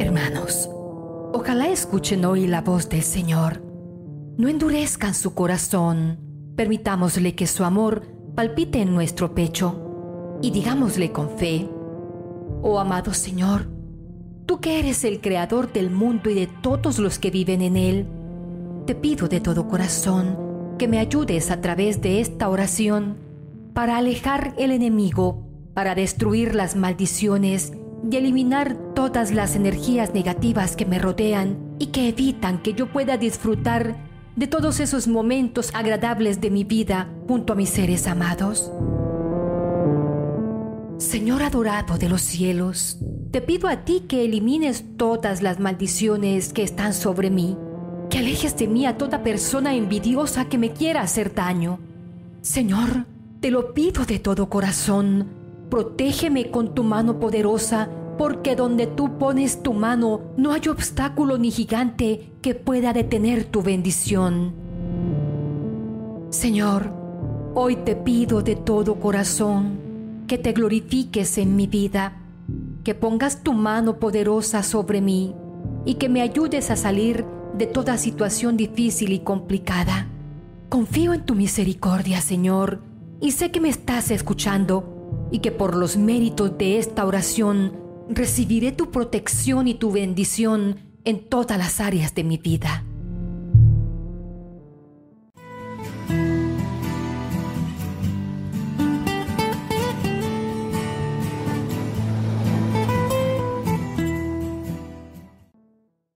Hermanos, ojalá escuchen hoy la voz del Señor. No endurezcan su corazón. Permitámosle que su amor palpite en nuestro pecho y digámosle con fe, Oh amado Señor, tú que eres el creador del mundo y de todos los que viven en él, te pido de todo corazón que me ayudes a través de esta oración para alejar el enemigo, para destruir las maldiciones y eliminar todas las energías negativas que me rodean y que evitan que yo pueda disfrutar de todos esos momentos agradables de mi vida junto a mis seres amados. Señor adorado de los cielos, te pido a ti que elimines todas las maldiciones que están sobre mí, que alejes de mí a toda persona envidiosa que me quiera hacer daño. Señor, te lo pido de todo corazón, protégeme con tu mano poderosa porque donde tú pones tu mano no hay obstáculo ni gigante que pueda detener tu bendición. Señor, hoy te pido de todo corazón que te glorifiques en mi vida, que pongas tu mano poderosa sobre mí y que me ayudes a salir de toda situación difícil y complicada. Confío en tu misericordia, Señor, y sé que me estás escuchando y que por los méritos de esta oración recibiré tu protección y tu bendición en todas las áreas de mi vida.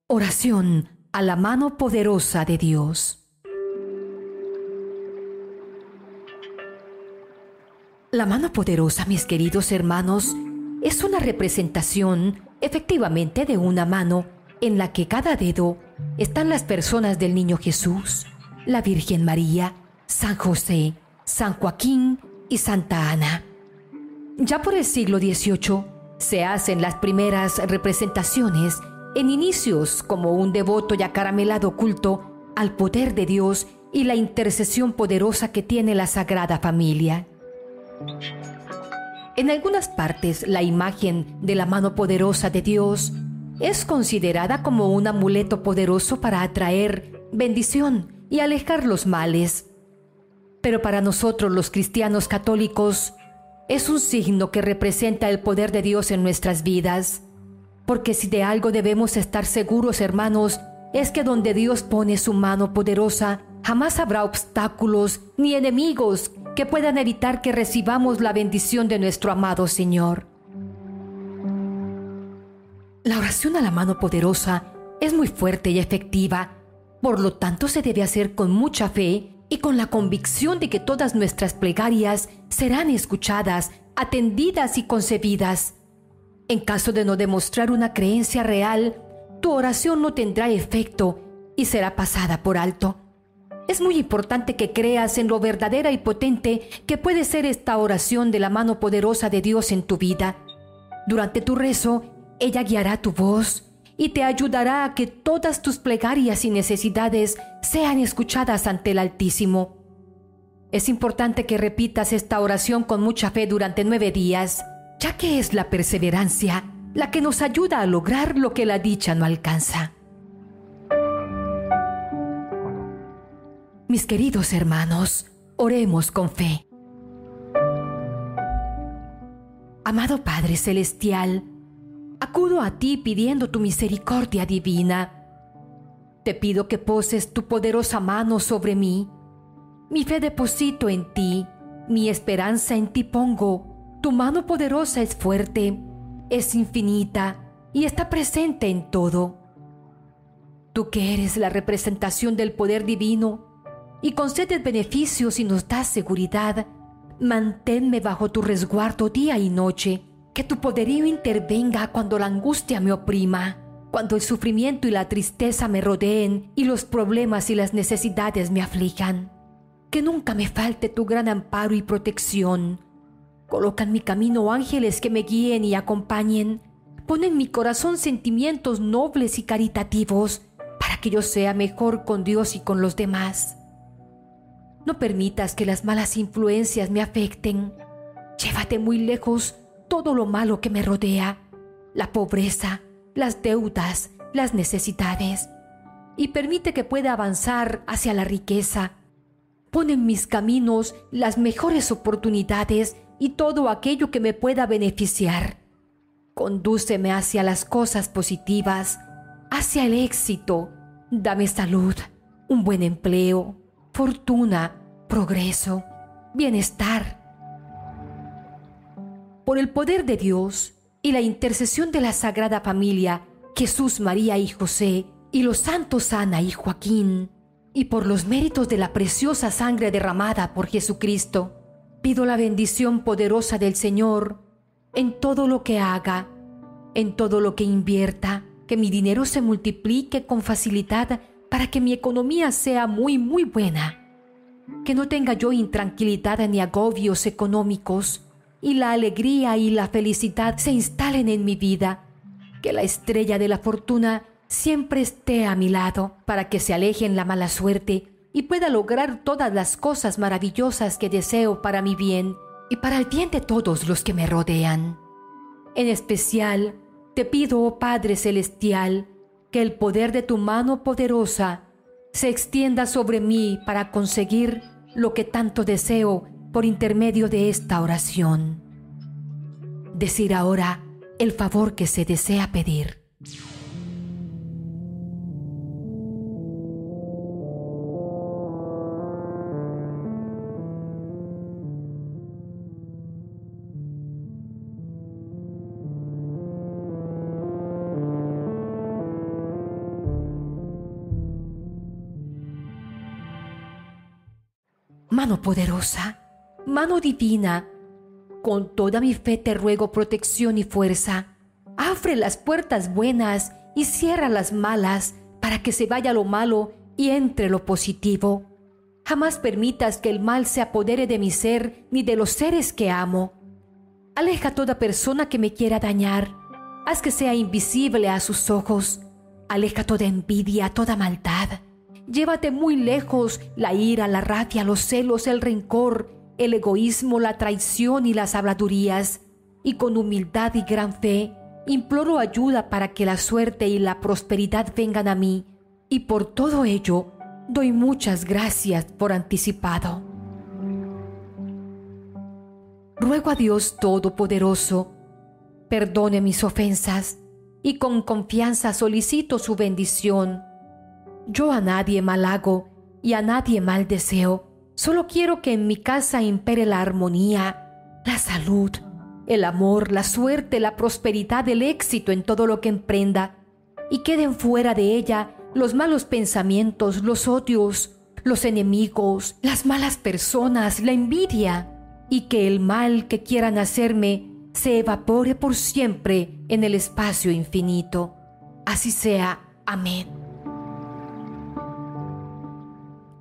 Oración a la mano poderosa de Dios. La mano poderosa, mis queridos hermanos, es una representación efectivamente de una mano en la que cada dedo están las personas del niño Jesús, la Virgen María, San José, San Joaquín y Santa Ana. Ya por el siglo XVIII se hacen las primeras representaciones en inicios como un devoto y acaramelado culto al poder de Dios y la intercesión poderosa que tiene la Sagrada Familia. En algunas partes, la imagen de la mano poderosa de Dios es considerada como un amuleto poderoso para atraer bendición y alejar los males. Pero para nosotros los cristianos católicos, es un signo que representa el poder de Dios en nuestras vidas. Porque si de algo debemos estar seguros, hermanos, es que donde Dios pone su mano poderosa, jamás habrá obstáculos ni enemigos que puedan evitar que recibamos la bendición de nuestro amado Señor. La oración a la mano poderosa es muy fuerte y efectiva, por lo tanto se debe hacer con mucha fe y con la convicción de que todas nuestras plegarias serán escuchadas, atendidas y concebidas. En caso de no demostrar una creencia real, tu oración no tendrá efecto y será pasada por alto. Es muy importante que creas en lo verdadera y potente que puede ser esta oración de la mano poderosa de Dios en tu vida. Durante tu rezo, ella guiará tu voz y te ayudará a que todas tus plegarias y necesidades sean escuchadas ante el Altísimo. Es importante que repitas esta oración con mucha fe durante nueve días, ya que es la perseverancia la que nos ayuda a lograr lo que la dicha no alcanza. Mis queridos hermanos, oremos con fe. Amado Padre Celestial, acudo a ti pidiendo tu misericordia divina. Te pido que poses tu poderosa mano sobre mí. Mi fe deposito en ti, mi esperanza en ti pongo. Tu mano poderosa es fuerte, es infinita y está presente en todo. Tú que eres la representación del poder divino, y concedes beneficios y nos das seguridad. Manténme bajo tu resguardo día y noche, que tu poderío intervenga cuando la angustia me oprima, cuando el sufrimiento y la tristeza me rodeen y los problemas y las necesidades me aflijan. Que nunca me falte tu gran amparo y protección. Coloca en mi camino ángeles que me guíen y acompañen. Pon en mi corazón sentimientos nobles y caritativos para que yo sea mejor con Dios y con los demás. No permitas que las malas influencias me afecten. Llévate muy lejos todo lo malo que me rodea, la pobreza, las deudas, las necesidades, y permite que pueda avanzar hacia la riqueza. Pon en mis caminos las mejores oportunidades y todo aquello que me pueda beneficiar. Condúceme hacia las cosas positivas, hacia el éxito. Dame salud, un buen empleo, fortuna, progreso, bienestar. Por el poder de Dios y la intercesión de la Sagrada Familia, Jesús, María y José, y los santos Ana y Joaquín, y por los méritos de la preciosa sangre derramada por Jesucristo, pido la bendición poderosa del Señor en todo lo que haga, en todo lo que invierta, que mi dinero se multiplique con facilidad para que mi economía sea muy, muy buena, que no tenga yo intranquilidad ni agobios económicos, y la alegría y la felicidad se instalen en mi vida, que la estrella de la fortuna siempre esté a mi lado para que se alejen la mala suerte y pueda lograr todas las cosas maravillosas que deseo para mi bien y para el bien de todos los que me rodean. En especial, te pido, oh Padre Celestial, que el poder de tu mano poderosa se extienda sobre mí para conseguir lo que tanto deseo por intermedio de esta oración. Decir ahora el favor que se desea pedir. Mano poderosa, mano divina, con toda mi fe te ruego protección y fuerza. Abre las puertas buenas y cierra las malas para que se vaya lo malo y entre lo positivo. Jamás permitas que el mal se apodere de mi ser ni de los seres que amo. Aleja toda persona que me quiera dañar. Haz que sea invisible a sus ojos. Aleja toda envidia, toda maldad. Llévate muy lejos la ira, la rabia, los celos, el rencor, el egoísmo, la traición y las habladurías. Y con humildad y gran fe, imploro ayuda para que la suerte y la prosperidad vengan a mí. Y por todo ello, doy muchas gracias por anticipado. Ruego a Dios Todopoderoso, perdone mis ofensas y con confianza solicito su bendición yo a nadie mal hago y a nadie mal deseo. Solo quiero que en mi casa impere la armonía, la salud, el amor, la suerte, la prosperidad, el éxito en todo lo que emprenda, y queden fuera de ella los malos pensamientos, los odios, los enemigos, las malas personas, la envidia, y que el mal que quieran hacerme se evapore por siempre en el espacio infinito. Así sea. Amén.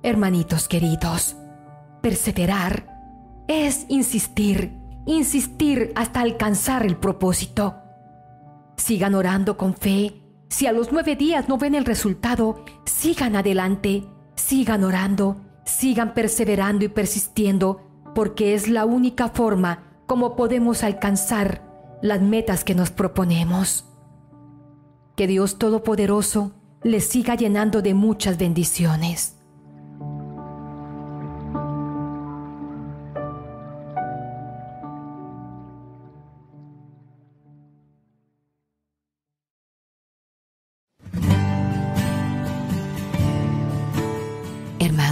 Hermanitos queridos, perseverar es insistir, insistir hasta alcanzar el propósito. Sigan orando con fe. Si a los nueve días no ven el resultado, sigan adelante, sigan orando, sigan perseverando y persistiendo, porque es la única forma como podemos alcanzar las metas que nos proponemos. Que Dios Todopoderoso les siga llenando de muchas bendiciones.